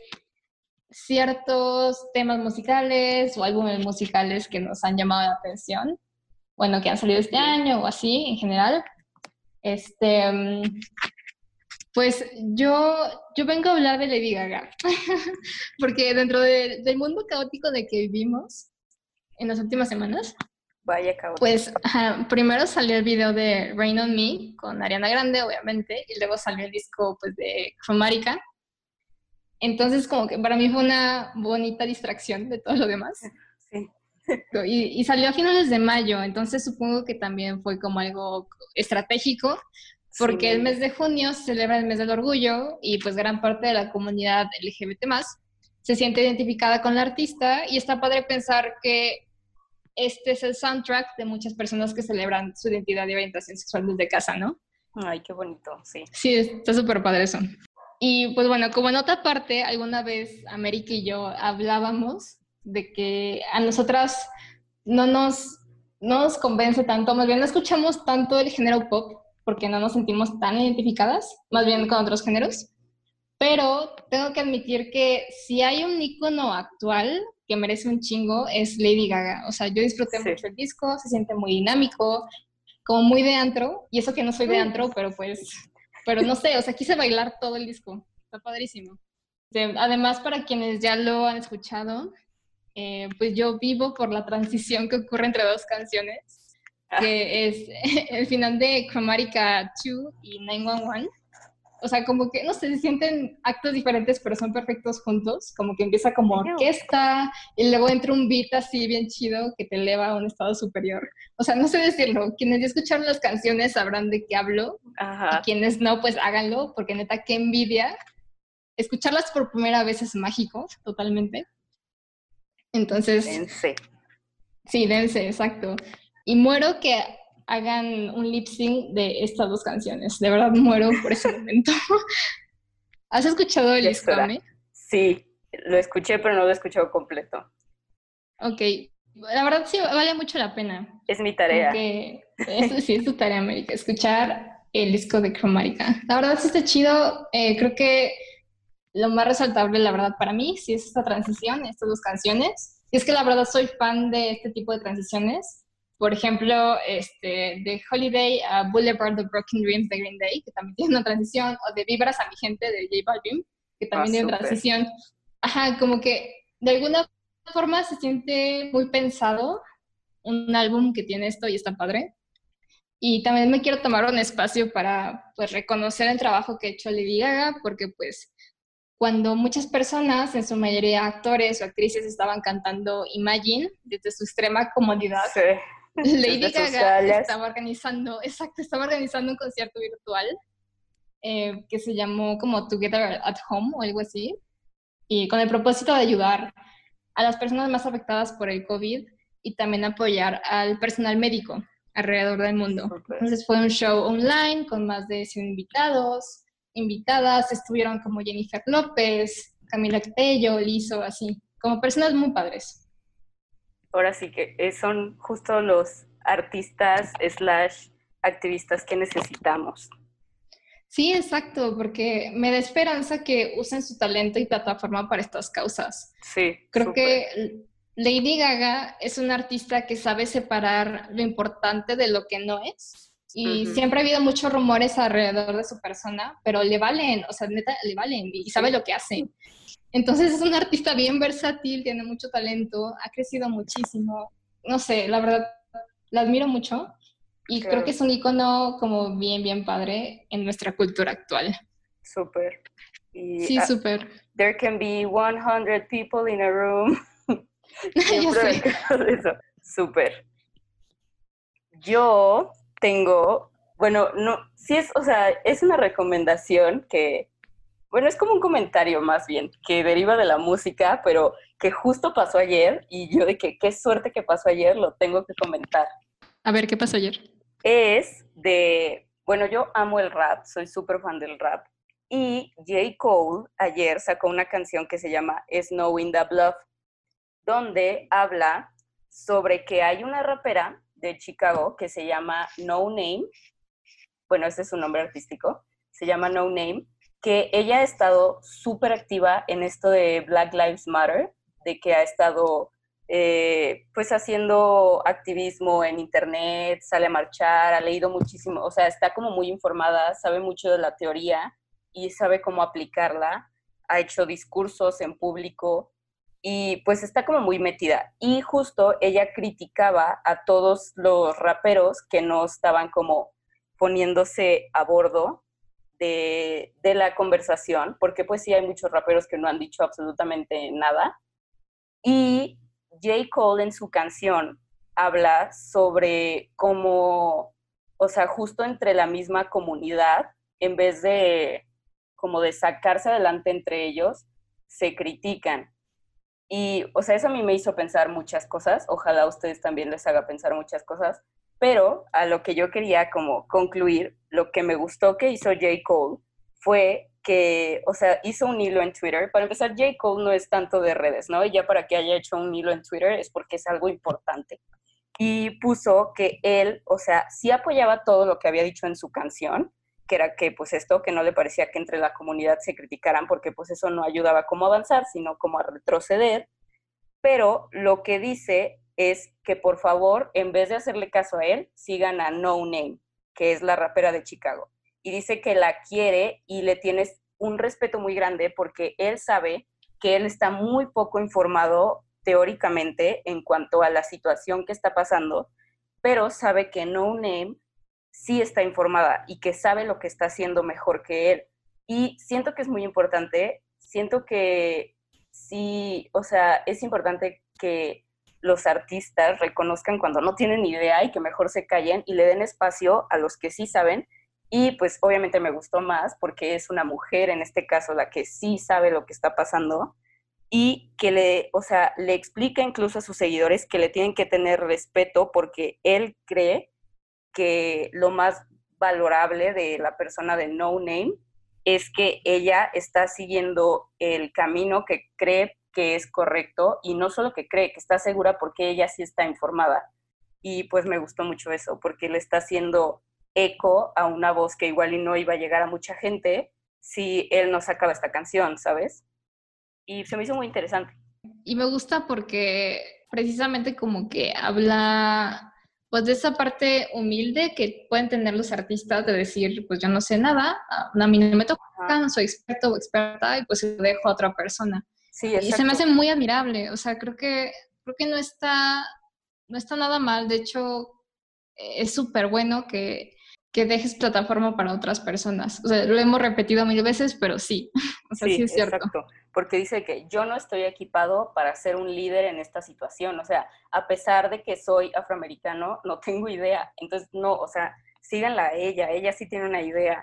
ciertos temas musicales o álbumes musicales que nos han llamado la atención, bueno, que han salido este año o así en general. Este, pues yo, yo vengo a hablar de Lady Gaga, porque dentro del mundo caótico de que vivimos en las últimas semanas, Vaya caótico. Pues primero salió el video de Rain on Me con Ariana Grande, obviamente, y luego salió el disco pues, de Chromatica, entonces, como que para mí fue una bonita distracción de todo lo demás. Sí. Y, salió a finales de mayo, entonces supongo que también fue como algo estratégico, porque el mes de junio se celebra el mes del orgullo y pues gran parte de la comunidad LGBT se siente identificada con la artista y está padre pensar que este es el soundtrack de muchas personas que celebran su identidad y orientación sexual desde casa, ¿no? Ay, qué bonito, sí. Sí, está súper padre eso. Y pues bueno, como en otra parte, alguna vez América y yo hablábamos de que a nosotras no nos, no nos convence tanto, más bien no escuchamos tanto el género pop porque no nos sentimos tan identificadas, más bien con otros géneros. Pero tengo que admitir que si hay un icono actual que merece un chingo, es Lady Gaga. O sea, yo disfruté mucho el disco, se siente muy dinámico, como muy de antro, y eso que no soy de antro, pero pues, pero no sé, o sea, quise bailar todo el disco. Está padrísimo. Además, para quienes ya lo han escuchado, eh, pues yo vivo por la transición que ocurre entre dos canciones, ah. que es el final de Chromatica 2 y 911. O sea, como que, no sé, se sienten actos diferentes, pero son perfectos juntos. Como que empieza como orquesta y luego entra un beat así bien chido que te eleva a un estado superior. O sea, no sé decirlo. Quienes ya escucharon las canciones sabrán de qué hablo. Y quienes no, pues háganlo, porque neta, qué envidia. Escucharlas por primera vez es mágico, totalmente. Entonces... Dense. Sí, dense, exacto. Y muero que hagan un lip sync de estas dos canciones. De verdad muero por ese momento. ¿Has escuchado el Scame? Sí, lo escuché, pero no lo he escuchado completo. Ok, la verdad sí vale mucho la pena. Es mi tarea. Eso sí es tu tarea, América, escuchar el disco de Cromática. La verdad sí está chido. Eh, creo que lo más resaltable, la verdad, para mí, sí es esta transición, estas dos canciones. Y es que la verdad soy fan de este tipo de transiciones. Por ejemplo, este, de Holiday a Boulevard of Broken Dreams de Green Day, que también tiene una transición, o de Vibras a mi gente de J Balvin, que también ah, tiene una transición. Ajá, como que de alguna forma se siente muy pensado un álbum que tiene esto y está padre. Y también me quiero tomar un espacio para pues, reconocer el trabajo que ha hecho Lady Gaga, porque pues cuando muchas personas, en su mayoría actores o actrices, estaban cantando Imagine desde su extrema comodidad. Lady Gaga estaba organizando, exacto, estaba organizando un concierto virtual eh, que se llamó como Together at Home o algo así, y con el propósito de ayudar a las personas más afectadas por el COVID y también apoyar al personal médico alrededor del mundo. Entonces fue un show online con más de 100 invitados, invitadas estuvieron como Jennifer López, Camila Cabello, Lizo, así, como personas muy padres. Ahora sí que eh, son justo los artistas slash activistas que necesitamos. Sí, exacto, porque me da esperanza que usen su talento y plataforma para estas causas. Sí. Creo que Lady Gaga es una artista que sabe separar lo importante de lo que no es y siempre ha habido muchos rumores alrededor de su persona, pero le valen, o sea, neta, le valen y sabe lo que hace. Entonces es un artista bien versátil, tiene mucho talento, ha crecido muchísimo. No sé, la verdad, la admiro mucho y creo que es un icono como bien, bien padre en nuestra cultura actual. Súper. Sí, súper. There can be 100 people in a room. Súper. Yo tengo, bueno, no, sí es, o sea, es una recomendación que, bueno, es como un comentario más bien, que deriva de la música, pero que justo pasó ayer y yo de que qué suerte que pasó ayer, lo tengo que comentar. A ver, ¿qué pasó ayer? Es de, bueno, yo amo el rap, soy súper fan del rap. Y J. Cole ayer sacó una canción que se llama Snow in the Bluff, donde habla sobre que hay una rapera de Chicago que se llama No Name. Bueno, ese es su nombre artístico. Se llama No Name. Que ella ha estado súper activa en esto de Black Lives Matter, de que ha estado eh, pues haciendo activismo en internet, sale a marchar, ha leído muchísimo, o sea, está como muy informada, sabe mucho de la teoría y sabe cómo aplicarla, ha hecho discursos en público y pues está como muy metida. Y justo ella criticaba a todos los raperos que no estaban como poniéndose a bordo de, la conversación, porque pues sí hay muchos raperos que no han dicho absolutamente nada. Y J. Cole en su canción habla sobre cómo, o sea, justo entre la misma comunidad, en vez de como de sacarse adelante entre ellos, se critican y, o sea, eso a mí me hizo pensar muchas cosas. Ojalá a ustedes también les haga pensar muchas cosas. Pero a lo que yo quería como concluir, lo que me gustó que hizo J. Cole fue que, o sea, hizo un hilo en Twitter. Para empezar, J. Cole no es tanto de redes, ¿no? Y ya para que haya hecho un hilo en Twitter es porque es algo importante. Y puso que él, o sea, sí apoyaba todo lo que había dicho en su canción, que era que pues esto, que no le parecía que entre la comunidad se criticaran porque pues eso no ayudaba como a avanzar, sino como a retroceder. Pero lo que dice es que por favor, en vez de hacerle caso a él, sigan a No Name, que es la rapera de Chicago. Y dice que la quiere y le tienes un respeto muy grande porque él sabe que él está muy poco informado teóricamente en cuanto a la situación que está pasando, pero sabe que No Name sí está informada y que sabe lo que está haciendo mejor que él. Y siento que es muy importante, siento que sí, o sea, es importante que los artistas reconozcan cuando no tienen idea y que mejor se callen y le den espacio a los que sí saben. Y pues obviamente me gustó más porque es una mujer en este caso la que sí sabe lo que está pasando y que le, o sea, le explica incluso a sus seguidores que le tienen que tener respeto porque él cree que lo más valorable de la persona de No Name es que ella está siguiendo el camino que cree que es correcto y no solo que cree, que está segura porque ella sí está informada. Y pues me gustó mucho eso, porque le está haciendo eco a una voz que igual y no iba a llegar a mucha gente si él no sacaba esta canción, ¿sabes? y se me hizo muy interesante. Y me gusta porque precisamente como que habla pues de esa parte humilde que pueden tener los artistas de decir, pues yo no sé nada, a mí no me toca, no soy experto o experta y pues lo dejo a otra persona. Sí, y se me hace muy admirable, o sea, creo que, creo que no está, no está nada mal, de hecho es súper bueno que, que dejes plataforma para otras personas. O sea, lo hemos repetido mil veces, pero sí, o sea, sí, es cierto. Exacto. Porque dice que yo no estoy equipado para ser un líder en esta situación, o sea, a pesar de que soy afroamericano, no tengo idea, entonces no, o sea, síganla a ella, ella sí tiene una idea.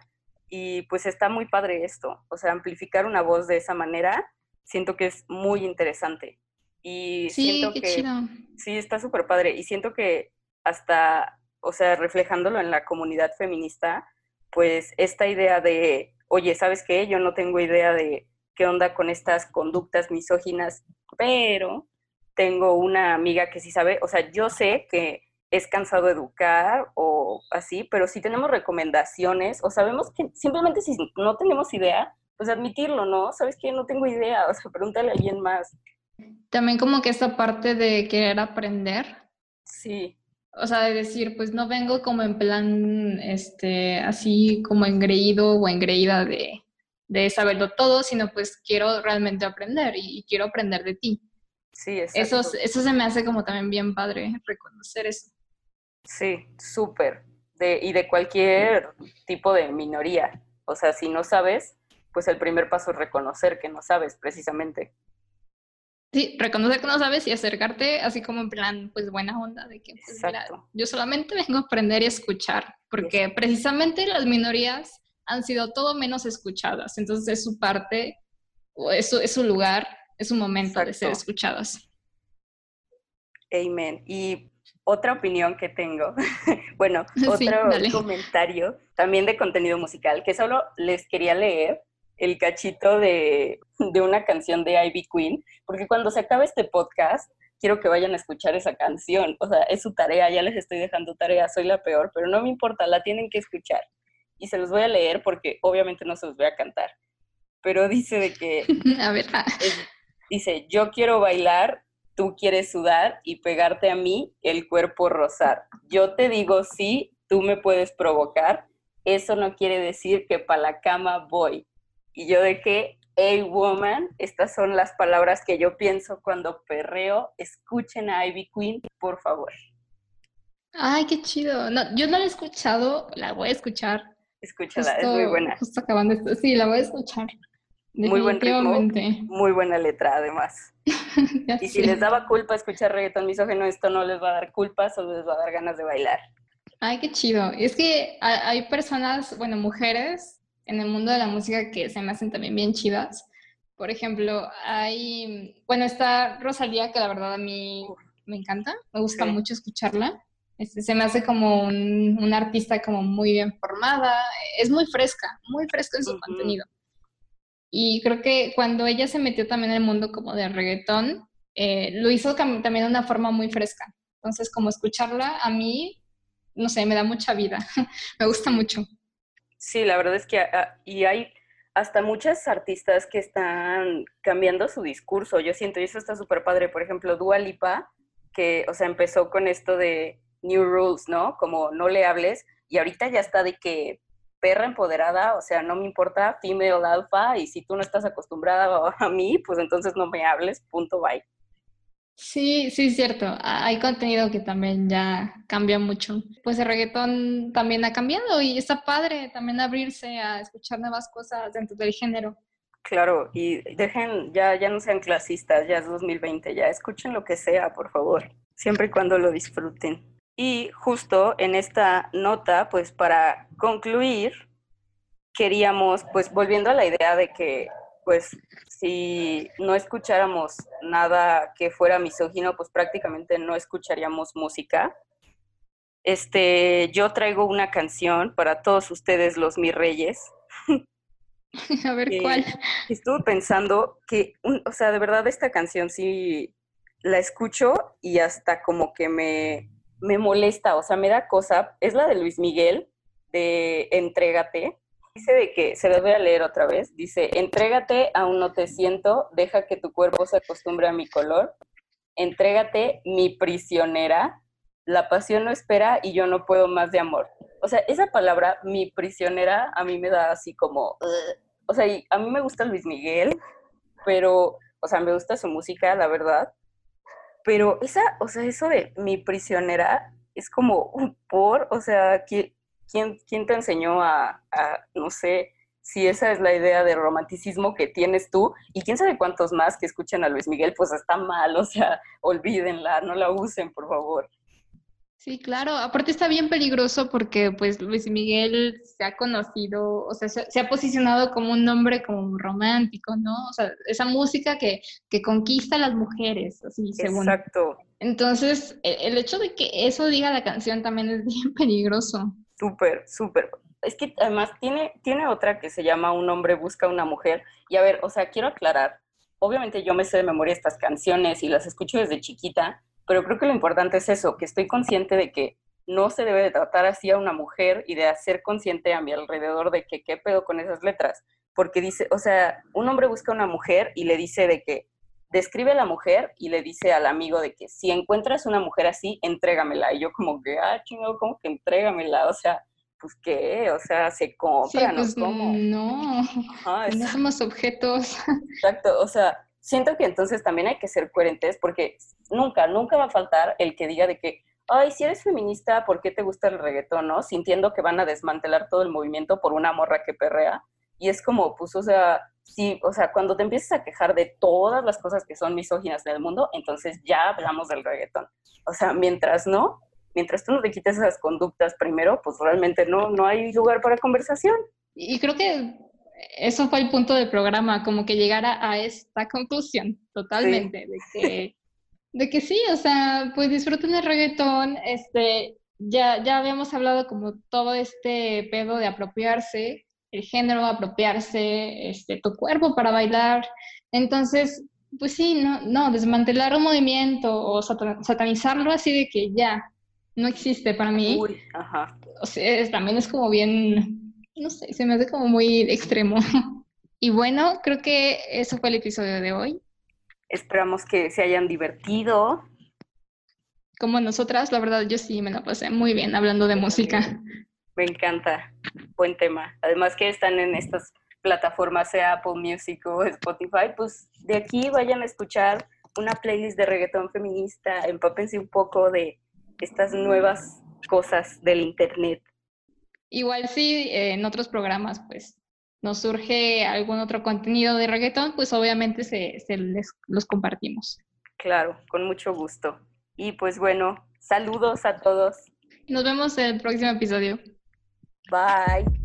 Y pues está muy padre esto, o sea, amplificar una voz de esa manera, siento que es muy interesante. Y sí, siento qué que chido. sí está súper padre y siento que hasta, o sea, reflejándolo en la comunidad feminista, pues esta idea de, oye, ¿sabes qué? Yo no tengo idea de qué onda con estas conductas misóginas, pero tengo una amiga que sí sabe, o sea, yo sé que es cansado educar o así, pero si tenemos recomendaciones o sabemos que simplemente si no tenemos idea, pues admitirlo, ¿no? ¿Sabes qué? No tengo idea, o sea, pregúntale a alguien más. También como que esta parte de querer aprender. Sí. O sea, de decir, pues no vengo como en plan, este, así como engreído o engreída de, de saberlo todo, sino pues quiero realmente aprender y, quiero aprender de ti. Sí, Eso, eso se me hace como también bien padre, reconocer eso. Sí, súper. De, y de cualquier tipo de minoría. O sea, si no sabes, pues el primer paso es reconocer que no sabes, precisamente. Sí, reconocer que no sabes y acercarte así como en plan, pues buena onda, de que pues, yo solamente vengo a aprender y escuchar, porque precisamente las minorías han sido todo menos escuchadas. Entonces es su parte, es su, es su lugar, es su momento de ser escuchadas. Amen. Y otra opinión que tengo, bueno, otro comentario también de contenido musical, que solo les quería leer el cachito de, de una canción de Ivy Queen, porque cuando se acabe este podcast, quiero que vayan a escuchar esa canción. O sea, es su tarea, ya les estoy dejando tarea, soy la peor, pero no me importa, la tienen que escuchar y se los voy a leer porque obviamente no se los voy a cantar. Pero dice de que... a ver. Ah. dice, yo quiero bailar, tú quieres sudar y pegarte a mí el cuerpo rosar. Yo te digo sí, tú me puedes provocar. Eso no quiere decir que para la cama voy. Y yo de que, hey woman, estas son las palabras que yo pienso cuando perreo. Escuchen a Ivy Queen, por favor. Ay, qué chido. No, yo no la he escuchado, la voy a escuchar. Escúchala, es muy buena. Justo acabando esto. Sí, la voy a escuchar. Muy buen ritmo, muy buena letra además. y si les daba culpa escuchar reggaetón misógeno, esto no les va a dar culpa, solo les va a dar ganas de bailar. Ay, qué chido. Es que hay personas, bueno, mujeres en el mundo de la música que se me hacen también bien chidas. Por ejemplo, hay, bueno, está Rosalía, que la verdad a mí me encanta, me gusta mucho escucharla. Este, se me hace como un, un, artista como muy bien formada, es muy fresca, muy fresca en su contenido. Y creo que cuando ella se metió también en el mundo como de reggaetón, eh, lo hizo también de una forma muy fresca. Entonces, como escucharla a mí, no sé, me da mucha vida, me gusta mucho. Sí, la verdad es que ah, y hay hasta muchas artistas que están cambiando su discurso. Yo siento, y eso está súper padre. Por ejemplo, Dua Lipa, que, o sea, empezó con esto de New Rules, ¿no? Como no le hables, y ahorita ya está de que perra empoderada, o sea, no me importa, female alpha, y si tú no estás acostumbrada a mí, pues entonces no me hables, punto, bye. Sí, sí, es cierto. Hay contenido que también ya cambia mucho. Pues el reggaetón también ha cambiado y está padre también abrirse a escuchar nuevas cosas dentro del género. Claro, y dejen, ya, ya no sean clasistas, ya es 2020, ya escuchen lo que sea, por favor, siempre y cuando lo disfruten. Y justo en esta nota, pues para concluir, queríamos, pues volviendo a la idea de que pues si no escucháramos nada que fuera misógino, pues prácticamente no escucharíamos música. Este, yo traigo una canción para todos ustedes, los mis reyes. A ver cuál. Estuve pensando que, o sea, de verdad esta canción sí la escucho y hasta como que me, me molesta, o sea, me da cosa. Es la de Luis Miguel, de Entrégate dice de que, se los voy a leer otra vez, dice, entrégate, aún no te siento, deja que tu cuerpo se acostumbre a mi color, entrégate, mi prisionera, la pasión no espera y yo no puedo más de amor. O sea, esa palabra, mi prisionera, a mí me da así como, o sea, a mí me gusta Luis Miguel, pero, o sea, me gusta su música, la verdad, pero esa, o sea, eso de mi prisionera es como un por, o sea, que ¿quién, quién te enseñó a, no sé, si esa es la idea de romanticismo que tienes tú, y quién sabe cuántos más que escuchen a Luis Miguel, pues está mal, o sea, olvídenla, no la usen, por favor. Sí, claro, aparte está bien peligroso porque pues Luis Miguel se ha conocido, o sea, se, ha posicionado como un hombre como romántico, ¿no? O sea, esa música que, que conquista a las mujeres, así, según. Exacto. Entonces, el, el hecho de que eso diga la canción también es bien peligroso. Súper, súper. Es que además tiene, tiene otra que se llama Un hombre busca una mujer. Y a ver, o sea, quiero aclarar, obviamente yo me sé de memoria estas canciones y las escucho desde chiquita, pero creo que lo importante es eso, que estoy consciente de que no se debe de tratar así a una mujer y de hacer consciente a mi alrededor de que qué pedo con esas letras. Porque dice, o sea, un hombre busca una mujer y le dice de que describe a la mujer y le dice al amigo de que si encuentras una mujer así, entrégamela. Y yo como que, ah, chingado, ¿cómo que entrégamela? O sea, pues qué, o sea, se compra, pues, ¿no? No, no somos objetos. Exacto, o sea, siento que entonces también hay que ser coherentes porque nunca, nunca va a faltar el que diga de que, ay, si eres feminista, ¿por qué te gusta el reggaetón, no? Sintiendo que van a desmantelar todo el movimiento por una morra que perrea. Y es como, pues, o sea, sí, o sea, cuando te empiezas a quejar de todas las cosas que son misóginas del mundo, entonces ya hablamos del reggaetón. O sea, mientras no, mientras tú no te quites esas conductas primero, pues realmente no, no hay lugar para conversación. Y creo que eso fue el punto del programa, como que llegara a esta conclusión totalmente, de, que, de que sí, o sea, pues disfruten el reggaetón, este, ya, ya habíamos hablado como todo este pedo de apropiarse, el género, apropiarse este, tu cuerpo para bailar. Entonces, pues sí, no, no, desmantelar un movimiento o satanizarlo así de que ya no existe para mí. Uy, ajá. O sea, también es como bien, no sé, se me hace como muy extremo. Y bueno, creo que eso fue el episodio de hoy. Esperamos que se hayan divertido. Como nosotras, la verdad, yo sí me la pasé muy bien hablando de música. Me encanta, buen tema. Además que están en estas plataformas, sea Apple Music o Spotify, pues de aquí vayan a escuchar una playlist de reggaetón feminista, empápense un poco de estas nuevas cosas del Internet. Igual si en otros programas pues nos surge algún otro contenido de reggaetón, pues obviamente se, se les, los compartimos. Claro, con mucho gusto. Y pues bueno, saludos a todos. Nos vemos en el próximo episodio. Bye.